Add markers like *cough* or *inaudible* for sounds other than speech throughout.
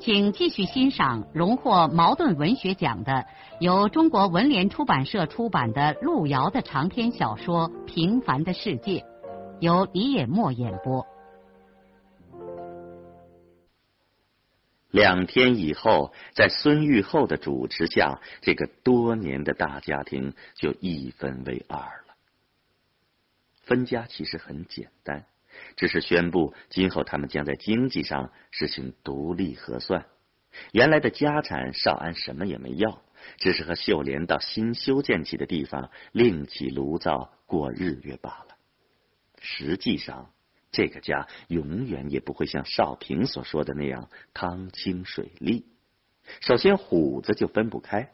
请继续欣赏荣获茅盾文学奖的、由中国文联出版社出版的路遥的长篇小说《平凡的世界》，由李野墨演播。两天以后，在孙玉厚的主持下，这个多年的大家庭就一分为二了。分家其实很简单。只是宣布，今后他们将在经济上实行独立核算。原来的家产，少安什么也没要，只是和秀莲到新修建起的地方另起炉灶过日月罢了。实际上，这个家永远也不会像少平所说的那样汤清水丽。首先，虎子就分不开。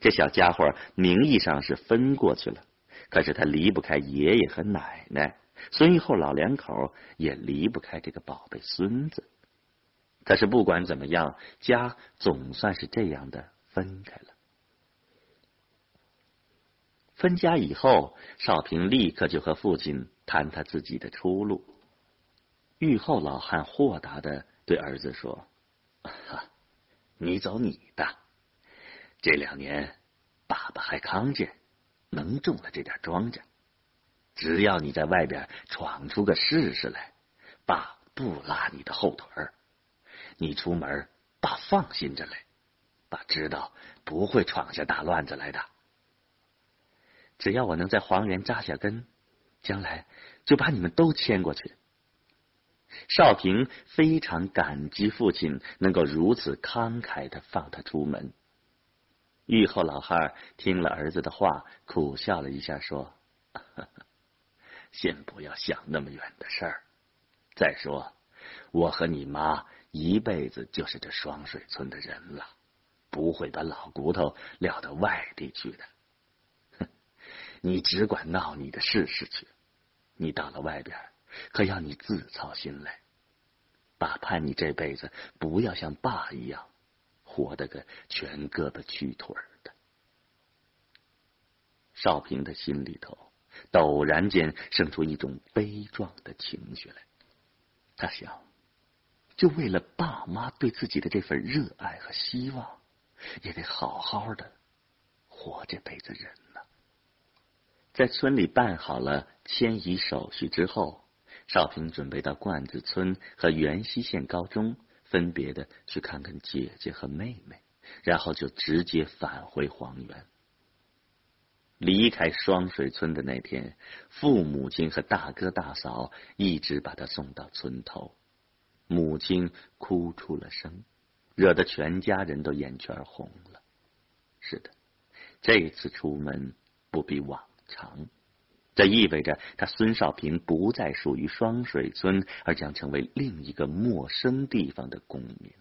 这小家伙名义上是分过去了，可是他离不开爷爷和奶奶。孙玉厚老两口也离不开这个宝贝孙子，可是不管怎么样，家总算是这样的分开了。分家以后，少平立刻就和父亲谈他自己的出路。玉厚老汉豁达的对儿子说哈：“你走你的，这两年爸爸还康健，能种了这点庄稼。”只要你在外边闯出个事实来，爸不拉你的后腿儿。你出门，爸放心着来。爸知道不会闯下大乱子来的。只要我能在黄原扎下根，将来就把你们都牵过去。少平非常感激父亲能够如此慷慨的放他出门。玉后老汉听了儿子的话，苦笑了一下，说。先不要想那么远的事儿。再说，我和你妈一辈子就是这双水村的人了，不会把老骨头撂到外地去的。哼，你只管闹你的事事去。你到了外边，可要你自操心来。爸盼你这辈子不要像爸一样，活得个全胳膊屈腿的。少平的心里头。陡然间生出一种悲壮的情绪来，他想，就为了爸妈对自己的这份热爱和希望，也得好好的活这辈子人呢。在村里办好了迁移手续之后，少平准备到罐子村和元溪县高中分别的去看看姐姐和妹妹，然后就直接返回黄原。离开双水村的那天，父母亲和大哥大嫂一直把他送到村头，母亲哭出了声，惹得全家人都眼圈红了。是的，这次出门不比往常，这意味着他孙少平不再属于双水村，而将成为另一个陌生地方的公民。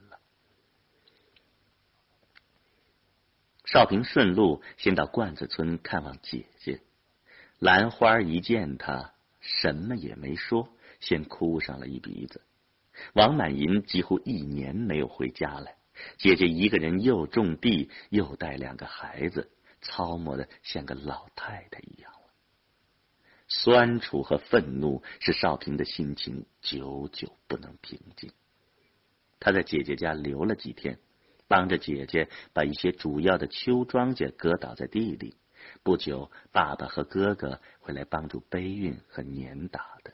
少平顺路先到罐子村看望姐姐，兰花一见他，什么也没说，先哭上了一鼻子。王满银几乎一年没有回家来，姐姐一个人又种地又带两个孩子，操磨的像个老太太一样了。酸楚和愤怒使少平的心情久久不能平静。他在姐姐家留了几天。帮着姐姐把一些主要的秋庄稼割倒在地里。不久，爸爸和哥哥会来帮助背运和碾打的。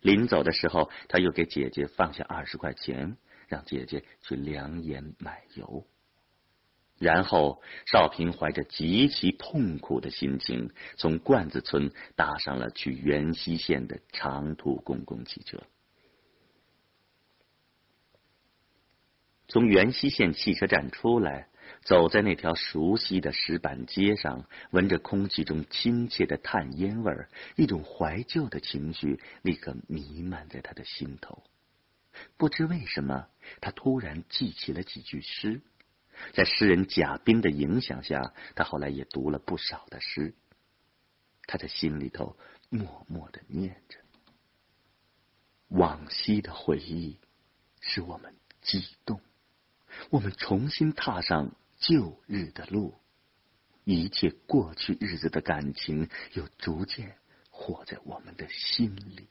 临走的时候，他又给姐姐放下二十块钱，让姐姐去粮盐买油。然后，少平怀着极其痛苦的心情，从罐子村搭上了去元溪县的长途公共汽车。从元溪县汽车站出来，走在那条熟悉的石板街上，闻着空气中亲切的炭烟味儿，一种怀旧的情绪立刻弥漫在他的心头。不知为什么，他突然记起了几句诗。在诗人贾冰的影响下，他后来也读了不少的诗。他在心里头默默的念着。往昔的回忆使我们激动，我们重新踏上旧日的路，一切过去日子的感情又逐渐活在我们的心里，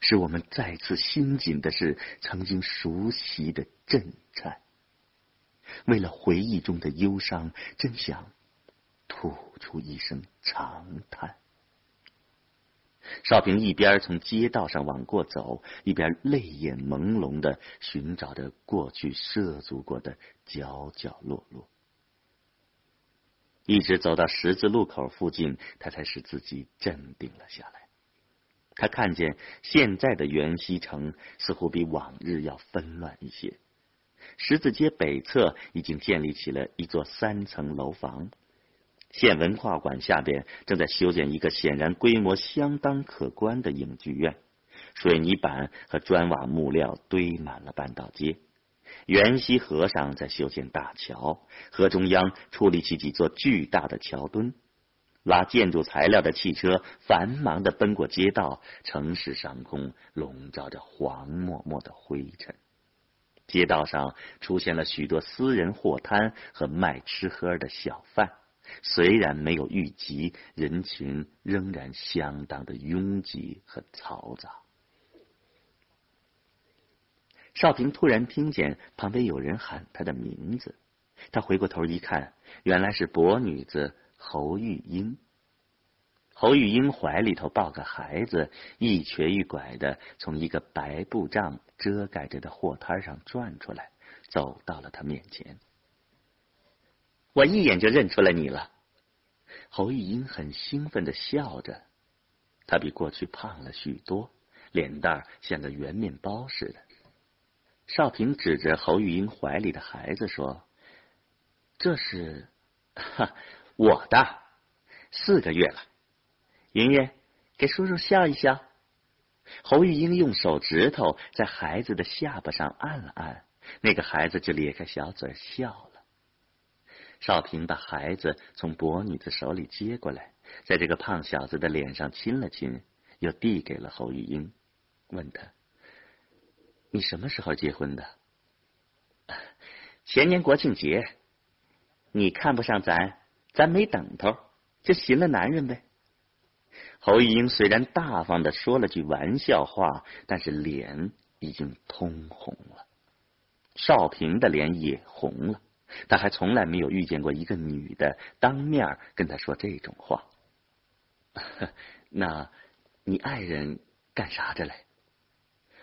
使我们再次心紧的是曾经熟悉的震颤。为了回忆中的忧伤，真想吐出一声长叹。少平一边从街道上往过走，一边泪眼朦胧的寻找着过去涉足过的角角落落，一直走到十字路口附近，他才使自己镇定了下来。他看见现在的元溪城似乎比往日要纷乱一些，十字街北侧已经建立起了一座三层楼房。县文化馆下边正在修建一个显然规模相当可观的影剧院，水泥板和砖瓦木料堆满了半道街。元溪河上在修建大桥，河中央矗立起几座巨大的桥墩。拉建筑材料的汽车繁忙的奔过街道，城市上空笼罩着黄漠漠的灰尘。街道上出现了许多私人货摊和卖吃喝的小贩。虽然没有预集，人群仍然相当的拥挤和嘈杂。少平突然听见旁边有人喊他的名字，他回过头一看，原来是薄女子侯玉英。侯玉英怀里头抱个孩子，一瘸一拐的从一个白布帐遮盖着的货摊上转出来，走到了他面前。我一眼就认出了你了，侯玉英很兴奋的笑着，她比过去胖了许多，脸蛋像个圆面包似的。少平指着侯玉英怀里的孩子说：“这是哈我的，四个月了。云云，给叔叔笑一笑。”侯玉英用手指头在孩子的下巴上按了按，那个孩子就咧开小嘴笑。少平把孩子从伯女子手里接过来，在这个胖小子的脸上亲了亲，又递给了侯玉英，问他：“你什么时候结婚的？”“ *laughs* 前年国庆节。”“你看不上咱，咱没等头，就寻了男人呗。”侯玉英虽然大方的说了句玩笑话，但是脸已经通红了，少平的脸也红了。他还从来没有遇见过一个女的当面跟他说这种话。*laughs* 那，你爱人干啥着嘞？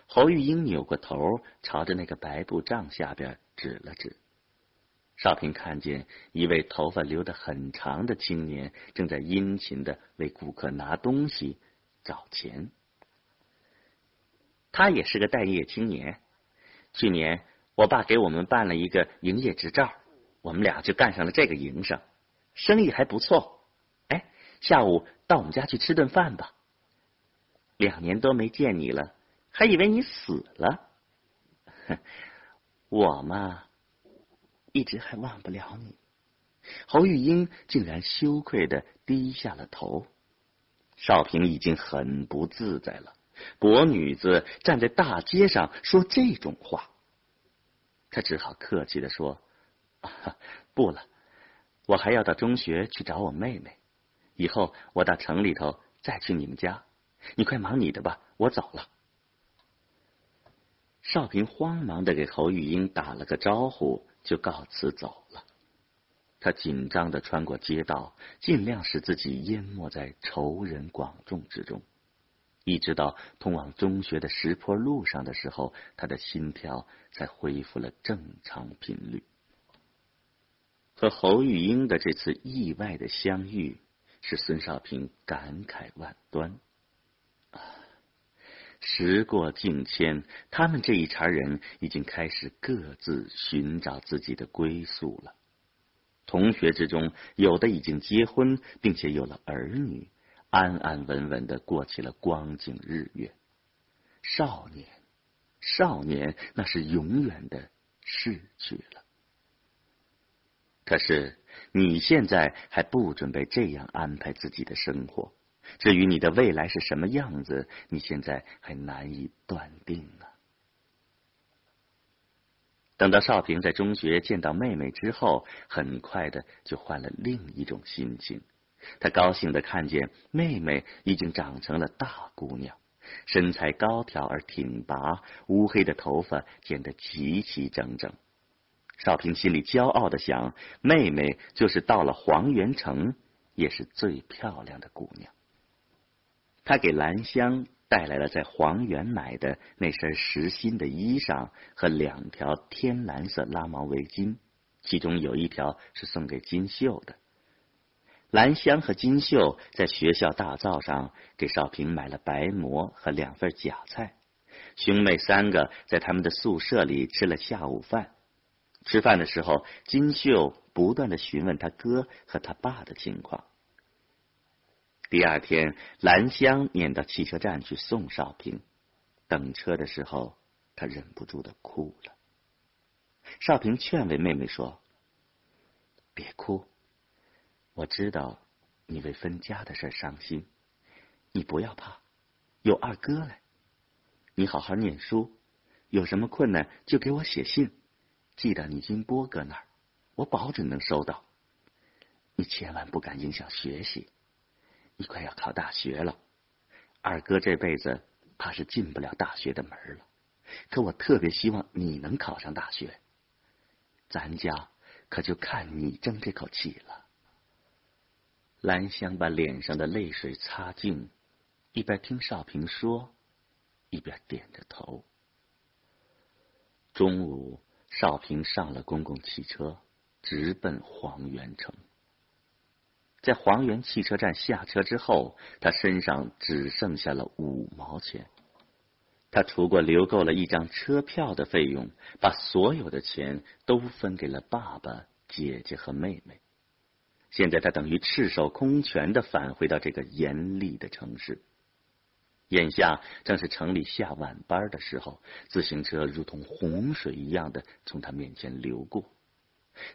侯玉英扭过头，朝着那个白布帐下边指了指。少平看见一位头发留得很长的青年正在殷勤的为顾客拿东西找钱。他也是个待业青年，去年。我爸给我们办了一个营业执照，我们俩就干上了这个营生，生意还不错。哎，下午到我们家去吃顿饭吧。两年多没见你了，还以为你死了。*laughs* 我嘛，一直还忘不了你。侯玉英竟然羞愧的低下了头。少平已经很不自在了，国女子站在大街上说这种话。他只好客气的说：“不了，我还要到中学去找我妹妹。以后我到城里头再去你们家。你快忙你的吧，我走了。”少平慌忙的给侯玉英打了个招呼，就告辞走了。他紧张的穿过街道，尽量使自己淹没在仇人广众之中。一直到通往中学的石坡路上的时候，他的心跳才恢复了正常频率。和侯玉英的这次意外的相遇，使孙少平感慨万端。时过境迁，他们这一茬人已经开始各自寻找自己的归宿了。同学之中，有的已经结婚，并且有了儿女。安安稳稳的过起了光景日月。少年，少年那是永远的逝去了。可是你现在还不准备这样安排自己的生活。至于你的未来是什么样子，你现在还难以断定呢。等到少平在中学见到妹妹之后，很快的就换了另一种心情。他高兴的看见妹妹已经长成了大姑娘，身材高挑而挺拔，乌黑的头发剪得齐齐整整。少平心里骄傲的想：妹妹就是到了黄元城，也是最漂亮的姑娘。他给兰香带来了在黄原买的那身实心的衣裳和两条天蓝色拉毛围巾，其中有一条是送给金秀的。兰香和金秀在学校大灶上给少平买了白馍和两份假菜，兄妹三个在他们的宿舍里吃了下午饭。吃饭的时候，金秀不断的询问他哥和他爸的情况。第二天，兰香撵到汽车站去送少平。等车的时候，他忍不住的哭了。少平劝慰妹妹说：“别哭，我知道你为分家的事伤心，你不要怕，有二哥来。你好好念书，有什么困难就给我写信，寄到你金波哥那儿，我保准能收到。你千万不敢影响学习。”你快要考大学了，二哥这辈子怕是进不了大学的门了。可我特别希望你能考上大学，咱家可就看你争这口气了。兰香把脸上的泪水擦净，一边听少平说，一边点着头。中午，少平上了公共汽车，直奔黄元城。在黄源汽车站下车之后，他身上只剩下了五毛钱。他除过留够了一张车票的费用，把所有的钱都分给了爸爸、姐姐和妹妹。现在他等于赤手空拳的返回到这个严厉的城市。眼下正是城里下晚班的时候，自行车如同洪水一样的从他面前流过。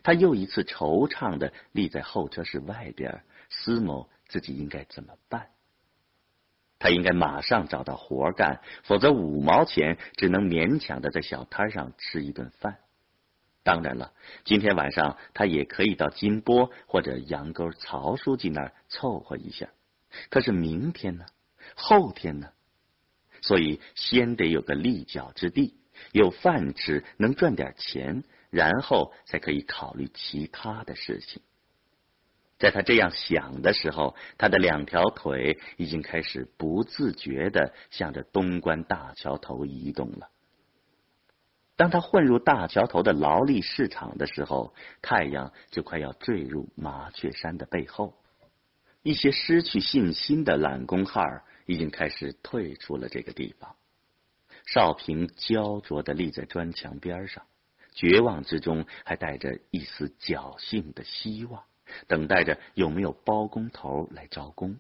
他又一次惆怅的立在候车室外边，思谋自己应该怎么办。他应该马上找到活干，否则五毛钱只能勉强的在小摊上吃一顿饭。当然了，今天晚上他也可以到金波或者杨沟曹书记那儿凑合一下。可是明天呢？后天呢？所以先得有个立脚之地，有饭吃，能赚点钱。然后才可以考虑其他的事情。在他这样想的时候，他的两条腿已经开始不自觉的向着东关大桥头移动了。当他混入大桥头的劳力市场的时候，太阳就快要坠入麻雀山的背后。一些失去信心的懒工汉已经开始退出了这个地方。少平焦灼的立在砖墙边上。绝望之中，还带着一丝侥幸的希望，等待着有没有包工头来招工。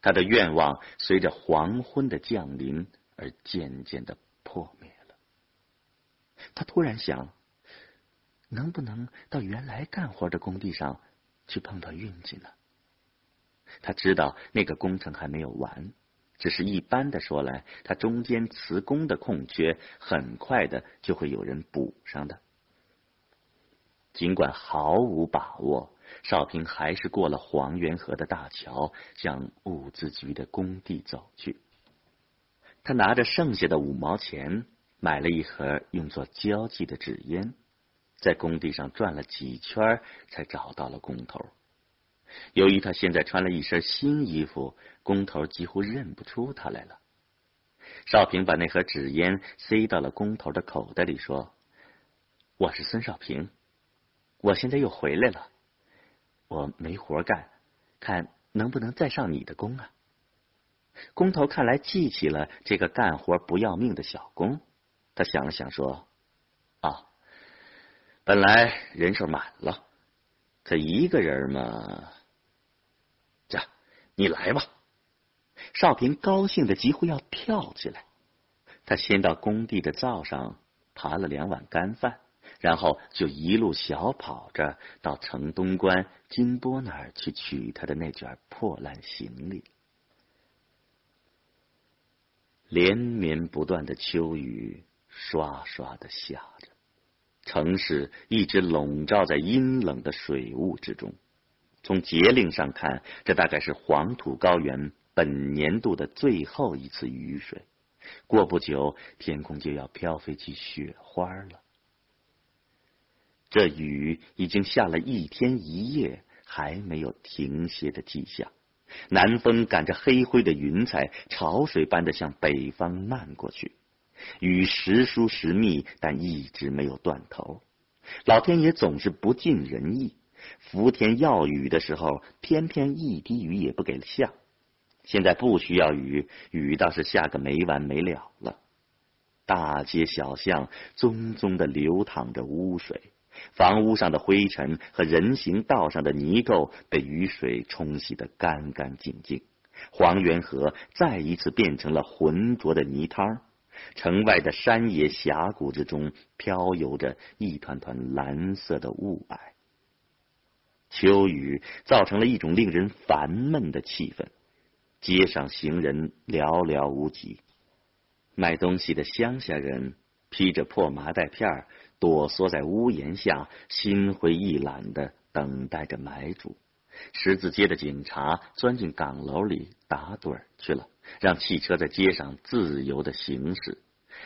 他的愿望随着黄昏的降临而渐渐的破灭。他突然想，能不能到原来干活的工地上去碰碰运气呢？他知道那个工程还没有完。只是一般的说来，他中间辞工的空缺，很快的就会有人补上的。尽管毫无把握，少平还是过了黄源河的大桥，向物资局的工地走去。他拿着剩下的五毛钱，买了一盒用作交际的纸烟，在工地上转了几圈，才找到了工头。由于他现在穿了一身新衣服，工头几乎认不出他来了。少平把那盒纸烟塞到了工头的口袋里，说：“我是孙少平，我现在又回来了，我没活干，看能不能再上你的工啊？”工头看来记起了这个干活不要命的小工，他想了想说：“啊，本来人手满了，可一个人嘛。”这你来吧，少平高兴的几乎要跳起来。他先到工地的灶上扒了两碗干饭，然后就一路小跑着到城东关金波那儿去取他的那卷破烂行李。连绵不断的秋雨刷刷的下着，城市一直笼罩在阴冷的水雾之中。从节令上看，这大概是黄土高原本年度的最后一次雨水。过不久，天空就要飘飞起雪花了。这雨已经下了一天一夜，还没有停歇的迹象。南风赶着黑灰的云彩，潮水般的向北方漫过去。雨时疏时密，但一直没有断头。老天爷总是不尽人意，伏天要雨的时候，偏偏一滴雨也不给下。现在不需要雨，雨倒是下个没完没了了。大街小巷淙淙的流淌着污水。房屋上的灰尘和人行道上的泥垢被雨水冲洗得干干净净，黄源河再一次变成了浑浊的泥汤。城外的山野峡谷之中飘游着一团团蓝色的雾霭。秋雨造成了一种令人烦闷的气氛，街上行人寥寥无几，卖东西的乡下人披着破麻袋片儿。躲缩在屋檐下，心灰意懒的等待着买主。十字街的警察钻进岗楼里打盹去了，让汽车在街上自由的行驶。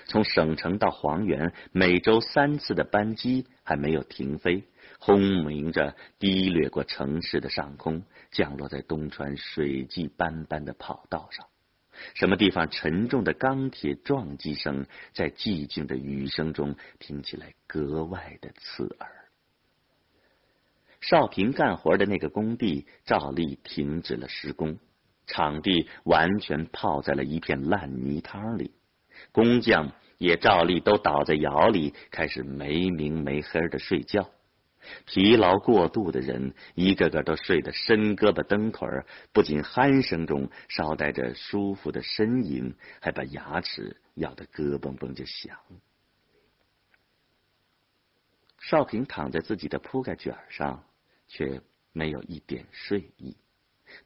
从省城到黄原，每周三次的班机还没有停飞，轰鸣着低掠过城市的上空，降落在东川水迹斑斑的跑道上。什么地方沉重的钢铁撞击声，在寂静的雨声中听起来格外的刺耳。少平干活的那个工地照例停止了施工，场地完全泡在了一片烂泥汤里，工匠也照例都倒在窑里，开始没明没黑的睡觉。疲劳过度的人，一个个都睡得伸胳膊蹬腿儿，不仅鼾声中捎带着舒服的呻吟，还把牙齿咬得咯嘣嘣就响。少平躺在自己的铺盖卷上，却没有一点睡意。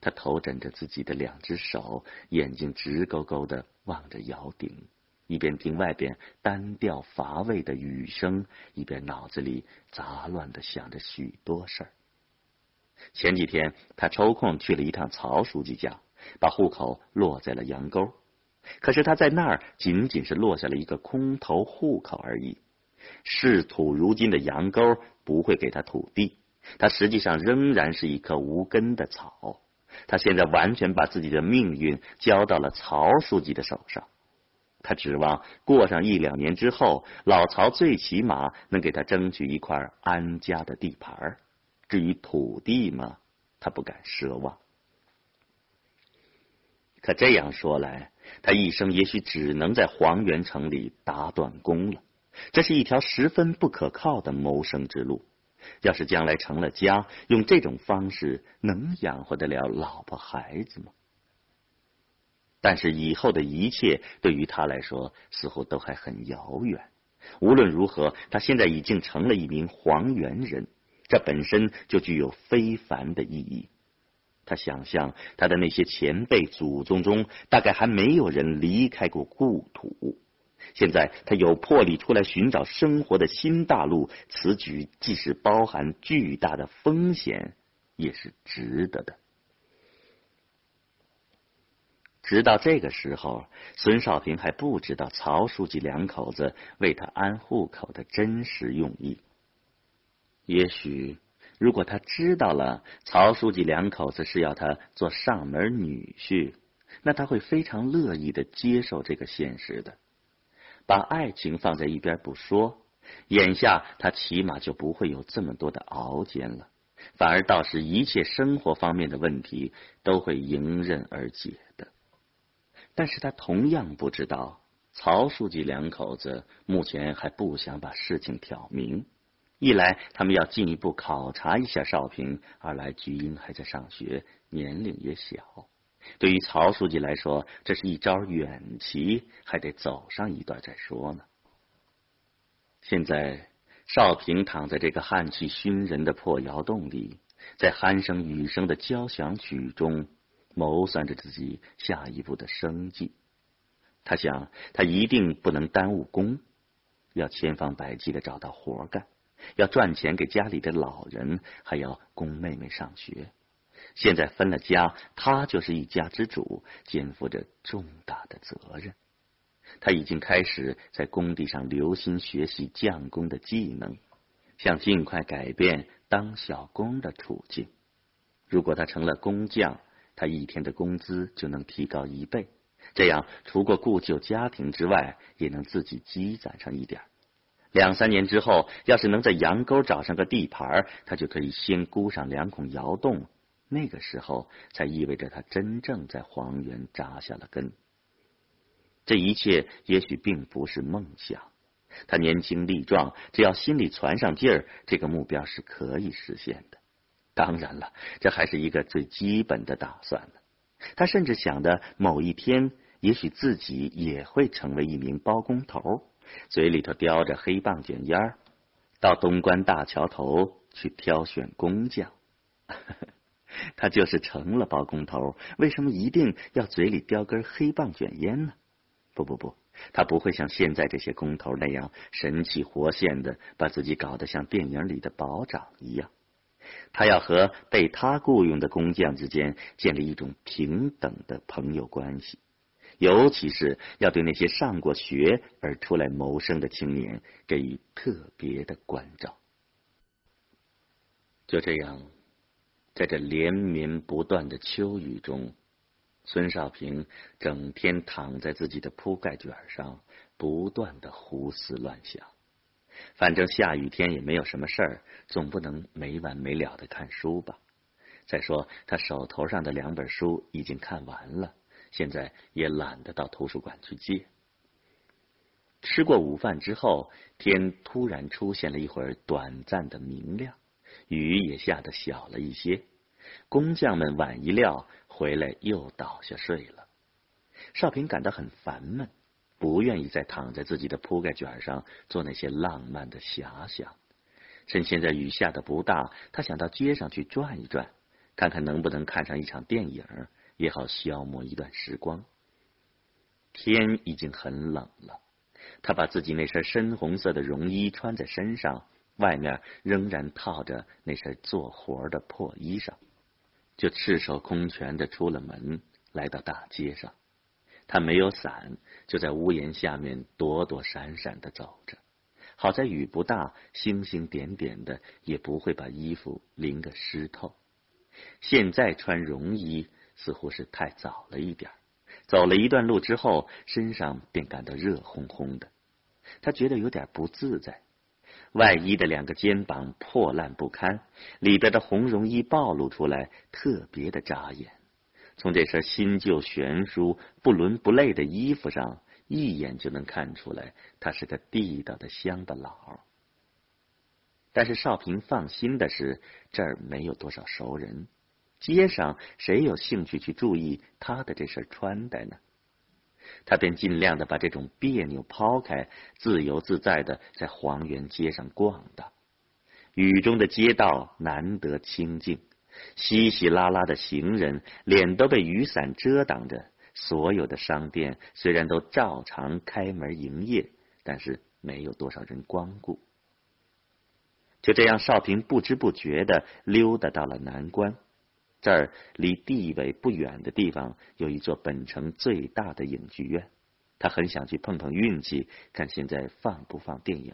他头枕着自己的两只手，眼睛直勾勾的望着窑顶。一边听外边单调乏味的雨声，一边脑子里杂乱的想着许多事儿。前几天他抽空去了一趟曹书记家，把户口落在了杨沟。可是他在那儿仅仅是落下了一个空头户口而已。视土如金的杨沟不会给他土地，他实际上仍然是一棵无根的草。他现在完全把自己的命运交到了曹书记的手上。他指望过上一两年之后，老曹最起码能给他争取一块安家的地盘至于土地嘛，他不敢奢望。可这样说来，他一生也许只能在黄原城里打短工了。这是一条十分不可靠的谋生之路。要是将来成了家，用这种方式能养活得了老婆孩子吗？但是以后的一切对于他来说似乎都还很遥远。无论如何，他现在已经成了一名黄猿人，这本身就具有非凡的意义。他想象他的那些前辈祖宗中，大概还没有人离开过故土。现在他有魄力出来寻找生活的新大陆，此举即使包含巨大的风险，也是值得的。直到这个时候，孙少平还不知道曹书记两口子为他安户口的真实用意。也许，如果他知道了曹书记两口子是要他做上门女婿，那他会非常乐意的接受这个现实的。把爱情放在一边不说，眼下他起码就不会有这么多的熬煎了，反而倒是一切生活方面的问题都会迎刃而解的。但是他同样不知道，曹书记两口子目前还不想把事情挑明。一来，他们要进一步考察一下少平；二来，菊英还在上学，年龄也小。对于曹书记来说，这是一招远棋，还得走上一段再说呢。现在，少平躺在这个汗气熏人的破窑洞里，在鼾声雨声的交响曲中，谋算着自己下一步的生计。他想，他一定不能耽误工，要千方百计的找到活干，要赚钱给家里的老人，还要供妹妹上学。现在分了家，他就是一家之主，肩负着重大的责任。他已经开始在工地上留心学习匠工的技能，想尽快改变当小工的处境。如果他成了工匠，他一天的工资就能提高一倍，这样除过顾旧家庭之外，也能自己积攒上一点。两三年之后，要是能在羊沟找上个地盘，他就可以先箍上两孔窑洞。那个时候，才意味着他真正在黄原扎下了根。这一切也许并不是梦想。他年轻力壮，只要心里攒上劲儿，这个目标是可以实现的。当然了，这还是一个最基本的打算呢。他甚至想着某一天，也许自己也会成为一名包工头，嘴里头叼着黑棒卷烟到东关大桥头去挑选工匠。他就是成了包工头，为什么一定要嘴里叼根黑棒卷烟呢？不不不，他不会像现在这些工头那样神气活现的，把自己搞得像电影里的保长一样。他要和被他雇佣的工匠之间建立一种平等的朋友关系，尤其是要对那些上过学而出来谋生的青年给予特别的关照。就这样，在这连绵不断的秋雨中。孙少平整天躺在自己的铺盖卷上，不断的胡思乱想。反正下雨天也没有什么事儿，总不能没完没了的看书吧？再说他手头上的两本书已经看完了，现在也懒得到图书馆去借。吃过午饭之后，天突然出现了一会儿短暂的明亮，雨也下得小了一些。工匠们晚一料。回来又倒下睡了，少平感到很烦闷，不愿意再躺在自己的铺盖卷上做那些浪漫的遐想。趁现在雨下的不大，他想到街上去转一转，看看能不能看上一场电影，也好消磨一段时光。天已经很冷了，他把自己那身深红色的绒衣穿在身上，外面仍然套着那身做活的破衣裳。就赤手空拳的出了门，来到大街上。他没有伞，就在屋檐下面躲躲闪闪的走着。好在雨不大，星星点点的，也不会把衣服淋个湿透。现在穿绒衣似乎是太早了一点走了一段路之后，身上便感到热烘烘的。他觉得有点不自在。外衣的两个肩膀破烂不堪，里边的红绒衣暴露出来，特别的扎眼。从这身新旧悬殊、不伦不类的衣服上，一眼就能看出来，他是个地道的乡巴佬。但是少平放心的是，这儿没有多少熟人，街上谁有兴趣去注意他的这身穿戴呢？他便尽量的把这种别扭抛开，自由自在的在黄原街上逛荡。雨中的街道难得清静，稀稀拉拉的行人脸都被雨伞遮挡着。所有的商店虽然都照常开门营业，但是没有多少人光顾。就这样，少平不知不觉的溜达到了南关。这儿离地委不远的地方有一座本城最大的影剧院，他很想去碰碰运气，看现在放不放电影。